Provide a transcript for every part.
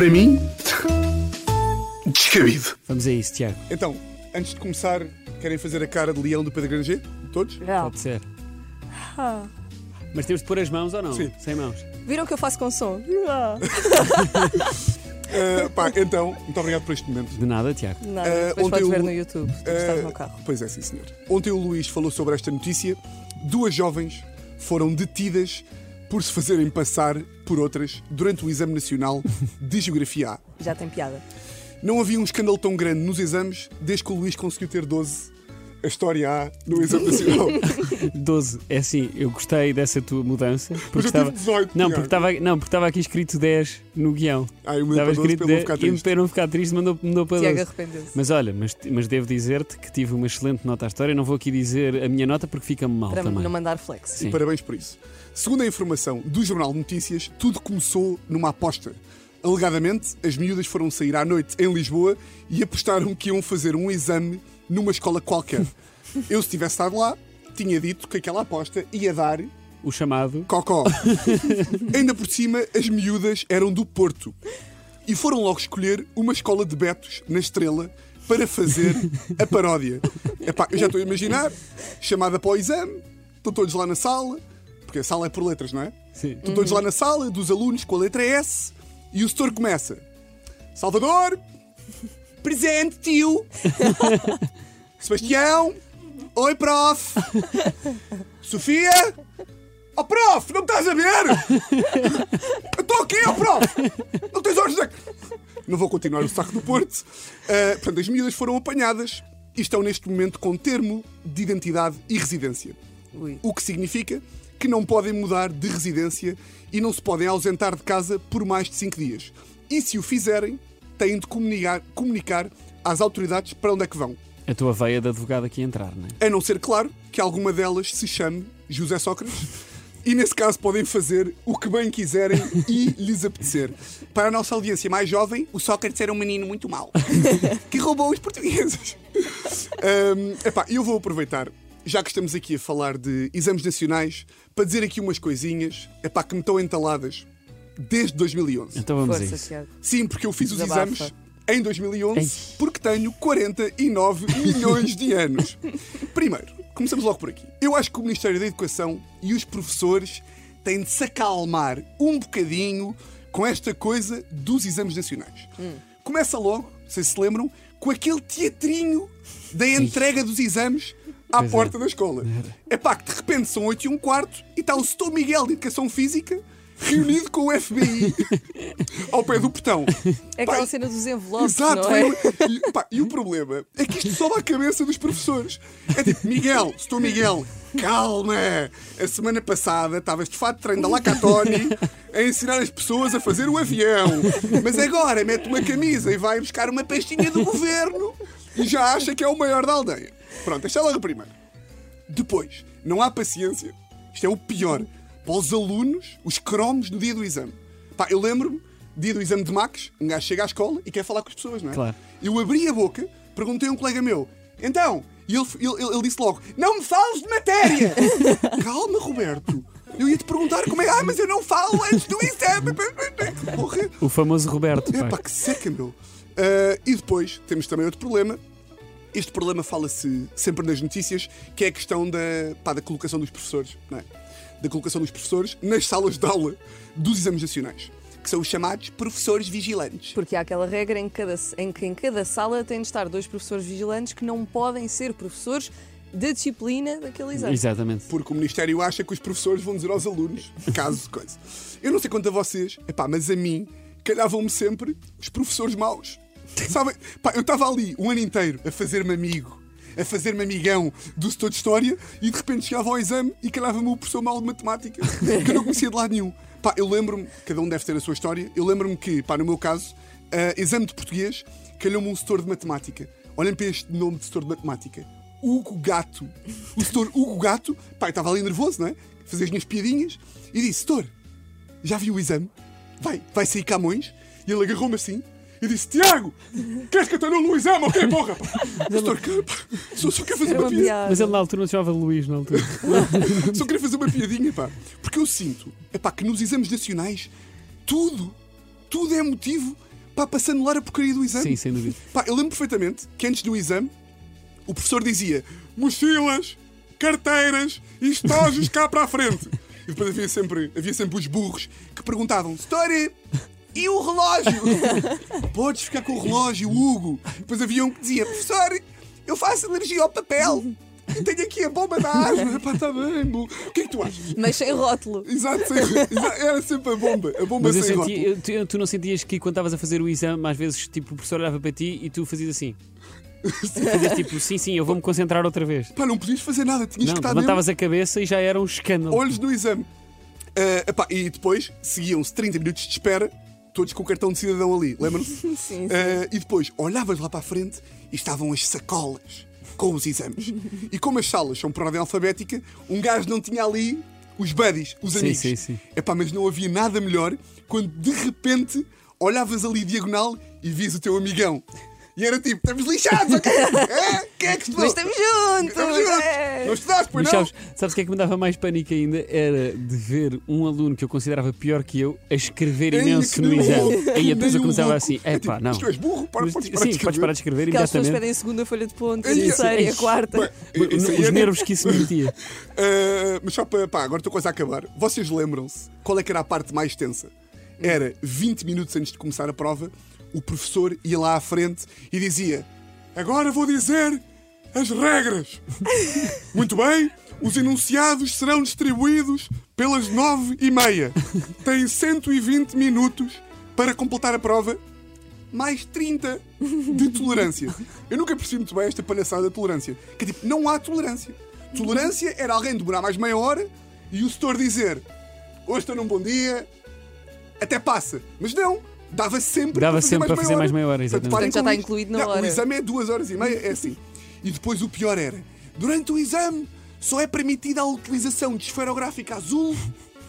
para mim, descabido. Vamos a isso, Tiago. Então, antes de começar, querem fazer a cara de leão do Pedro Granger? Todos? Pode ser. Ah. Mas temos de pôr as mãos ou não? Sim. Sem mãos. Viram que eu faço com som? Ah. Ah, pá, então, muito obrigado por este momento. De nada, Tiago. Nada, Ah, depois ontem podes o- ver no YouTube. Tu estás Ah, no carro. Pois é, sim, senhor. Ontem o Luís falou sobre esta notícia. Duas jovens foram detidas por se fazerem passar por outras durante o Exame Nacional de Geografia A. Já tem piada. Não havia um escândalo tão grande nos exames desde que o Luís conseguiu ter 12 a história A no Exame Nacional. 12. É assim, eu gostei dessa tua mudança. Mas Porque eu estava. tive 18. Não, porque estava não, porque estava aqui escrito 10 no guião. Ah, eu mudei Estava para 12 escrito para ele não 10 ficar e triste. para não ficar triste mandou, mandou para Tiago 12. arrependeu-se. Mas olha, mas, mas devo dizer-te que tive uma excelente nota à história. Não vou aqui dizer a minha nota porque fica-me mal Para também. não mandar flex. Sim. Parabéns por isso. Segundo a informação do Jornal de Notícias, tudo começou numa aposta. Alegadamente, as miúdas foram sair à noite em Lisboa e apostaram que iam fazer um exame numa escola qualquer. Eu, se tivesse estado lá, tinha dito que aquela aposta ia dar O chamado. cocó. Ainda por cima, as miúdas eram do Porto e foram logo escolher uma escola de betos na Estrela para fazer a paródia. Epá, eu já estou a imaginar, chamada para o exame, estão todos lá na sala, porque a sala é por letras, não é? Sim. Estão todos lá na sala, dos alunos com a letra S, e o setor começa: Salvador, presente, tio, Sebastião, oi, prof, Sofia, oh, prof, não me estás a ver? Eu estou aqui, oh, prof, não tens olhos da. Não vou continuar o saco do Porto. Ah, portanto, as miúdas foram apanhadas e estão neste momento com termo de identidade e residência. Ui. O que significa que não podem mudar de residência e não se podem ausentar de casa por mais de 5 dias. E se o fizerem, têm de comunicar, comunicar às autoridades para onde é que vão. A tua veia de advogado aqui entrar, não é? A não ser, claro, que alguma delas se chame José Sócrates. E nesse caso podem fazer o que bem quiserem e lhes apetecer. Para a nossa audiência mais jovem, o Sócrates era um menino muito mau que roubou os portugueses. Hum, epá, eu vou aproveitar, já que estamos aqui a falar de exames nacionais, para dizer aqui umas coisinhas epá, que me estão entaladas desde 2011. Então vamos a Força, isso. Tiago. Sim, porque eu fiz os Desabafa. exames em 2011 Ei. porque tenho 49 milhões de anos. Primeiro, começamos logo por aqui. Eu acho que o Ministério da Educação e os professores têm de se acalmar um bocadinho com esta coisa dos exames nacionais. Começa logo, vocês se lembram, com aquele teatrinho da entrega dos exames à Pois é. porta da escola. É pá, que de repente são 8 e um quarto e está o Sr. Miguel de Educação Física reunido com o FBI ao pé do portão. É aquela cena dos envelopes, Exato, não é? e, pá, e o problema é que isto sobe à cabeça dos professores. É tipo, Miguel, estou Miguel, calma! A semana passada estavas de fato de treino da Lacatoni a ensinar as pessoas a fazer o avião. Mas agora mete uma camisa e vai buscar uma pastinha do governo e já acha que é o maior da aldeia. Pronto, esta é logo a primeira. Depois, não há paciência. Isto é o pior. Para os alunos, os cromos no dia do exame. Pá, eu lembro-me, dia do exame de Max, um gajo chega à escola e quer falar com as pessoas, não é? Claro. Eu abri a boca, perguntei a um colega meu, então, e ele, ele, ele- disse logo: Não me fales de matéria! Calma, Roberto. Eu ia te perguntar como é. Ah, mas eu não falo antes do exame. Porra. O famoso Roberto. Epá, pá. que seca, meu. Ah, e depois temos também outro problema. Este problema fala-se sempre nas notícias, que é a questão da, pá, da colocação dos professores, não é? Da colocação dos professores nas salas de aula dos exames nacionais, que são os chamados professores vigilantes. Porque há aquela regra em, cada, em que em cada sala tem de estar dois professores vigilantes que não podem ser professores da disciplina daquele exame. Exatamente. Porque o Ministério acha que os professores vão dizer aos alunos, caso coisa. Eu não sei quanto a vocês, epá, mas a mim calhavam-me sempre os professores maus. Sabem? Pá, eu estava ali um ano inteiro a fazer-me amigo, a fazer-me amigão do setor de História e de repente chegava ao exame e calhava-me o professor mau de Matemática, que eu não conhecia de lado nenhum. Pá, eu lembro-me, cada um deve ter a sua história, eu lembro-me que, pá, no meu caso, ah, exame de português, calhou-me um setor de Matemática. Olhem para este nome de setor de Matemática. Hugo Gato. O setor Hugo Gato, pá, estava ali nervoso, não é? Fazia as minhas piadinhas e disse: Setor, já viu o exame? Vai, vai sair Camões? E ele agarrou-me assim e disse: Tiago, queres que eu te anule o exame? Ok, porra! pá." Só, só quer fazer uma uma piada. Mas ele na altura não se chamava Luís, na altura. Só queria fazer uma piadinha, pá. Porque eu sinto, é pá, que nos exames nacionais tudo, tudo é motivo pá, para anular a porcaria do exame. Sim, sem dúvida. Pá, eu lembro perfeitamente que antes do exame o professor dizia mochilas, carteiras e estojos cá para a frente. E depois havia sempre, havia sempre os burros que perguntavam: Story, e o relógio? Podes ficar com o relógio, Hugo. Depois havia um que dizia: Professor, eu faço alergia ao papel. E tenho aqui a bomba da asma. Pá, está bem, bu. O que é que tu achas? Mas sem rótulo. Exato, sem- exa- era sempre a bomba. A bomba Mas sem senti, rótulo. eu- tu, tu não sentias que quando estavas a fazer o exame, às vezes tipo, o professor olhava para ti e tu fazias assim? Fazias tipo, sim, sim, eu vou-me concentrar outra vez. Pá, não podias fazer nada. Tinhas Não, que estar mesmo levantavas a cabeça e já era um escândalo. olhos no exame. Ah, epá, e depois seguiam-se 30 minutos de espera, todos com o cartão de cidadão ali, lembram-se? Sim, sim. Ah, e depois olhavas lá para a frente e estavam as sacolas com os exames. E como as salas são por ordem alfabética, um gajo não tinha ali os buddies, os Sim, amigos. sim, sim. Epá, mas não havia nada melhor quando de repente olhavas ali diagonal e vias o teu amigão. E era tipo, estamos lixados, ok? É? Quem é que estudou? Mas estamos juntos! Estamos juntos. é. Não estudaste, pois Mas não? sabes, sabes o que é que me dava mais pânico ainda? Era de ver um aluno que eu considerava pior que eu a escrever Ei, imenso que no exame. Aí eu um começava assim: É é tipo, pá, não. mas tu és burro, para, Mas, podes sim, parar de podes escrever. parar de escrever Aquelas pessoas imediatamente. pedem a segunda folha de ponto, a Ei, terceira e a quarta. Bem, Os é- nervos que isso me metia. Uh, mas só para. Pá, agora estou quase a acabar. Vocês lembram-se qual é que era a parte mais tensa? Era 20 minutos antes de começar a prova, o professor ia lá à frente e dizia: Agora vou dizer as regras. Muito bem, os enunciados serão distribuídos pelas 9 e meia. Tem 120 minutos para completar a prova. Mais 30 de tolerância. Eu nunca percebi muito bem esta palhaçada de tolerância. Que é tipo, não há tolerância. Tolerância era alguém demorar mais meia hora e o setor dizer hoje estou num bom dia, até passa. Mas não, dava sempre Dava para fazer sempre mais para fazer mais meia hora, Portanto, exatamente. Portanto, já está incluído na Não, hora. O exame é duas horas e meia, é assim. E depois o pior era, durante o exame só é permitida a utilização de esferográfica azul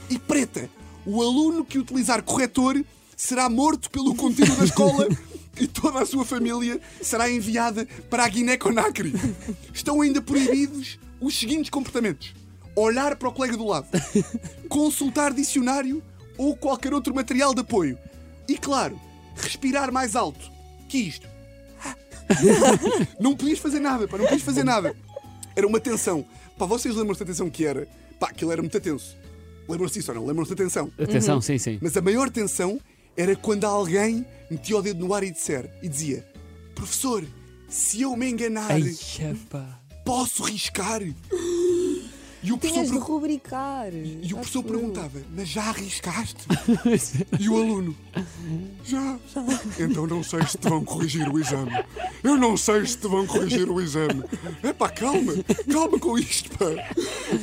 e preta. O aluno que utilizar corretor será morto pelo contínuo da escola e toda a sua família será enviada para a Guiné-Conakry. Estão ainda proibidos os seguintes comportamentos: olhar para o colega do lado, consultar dicionário ou qualquer outro material de apoio. E claro, respirar mais alto que isto. Não podias fazer nada, pá, não podias fazer nada. Era uma tensão. Pá, vocês lembram-se da tensão que era? Pá, aquilo era muito tenso. Lembram-se disso ou não? Lembram-se da tensão? Atenção, sim, sim. Mas a maior tensão era quando alguém metia o dedo no ar e disser, e dizia: Professor, se eu me enganar, Ai, pá. posso riscar? E o professor, Tinhas de rubricar. e o professor Acho eu. perguntava: Mas já arriscaste? E o aluno: Já. Então não sei se te vão corrigir o exame. Eu não sei se te vão corrigir o exame. É pá, calma. Calma com isto, pá.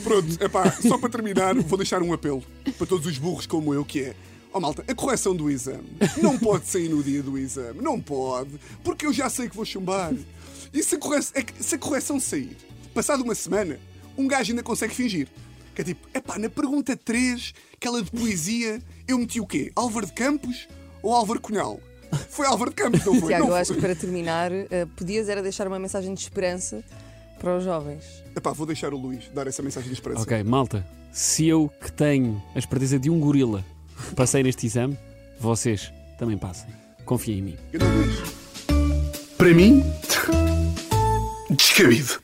Pronto, é pá, só para terminar, vou deixar um apelo para todos os burros como eu, que é. Oh malta, a correção do exame não pode sair no dia do exame. Não pode. Porque eu já sei que vou chumbar. E se a correção, é que se a correção sair, passado uma semana, um gajo ainda consegue fingir. Que é tipo, epá, na pergunta 3, aquela de poesia, eu meti o quê? Álvaro de Campos ou Álvaro Cunhal? Foi Álvaro de Campos, não foi? Tiago, não eu acho foi. que para terminar, eh, podias era deixar uma mensagem de esperança para os jovens. Epá, vou deixar o Luís dar essa mensagem de esperança. Ok, malta, se eu que tenho a esperteza de um gorila passei neste exame, vocês também passem. Confiem em mim. Eu não Luís. Para mim, descabido.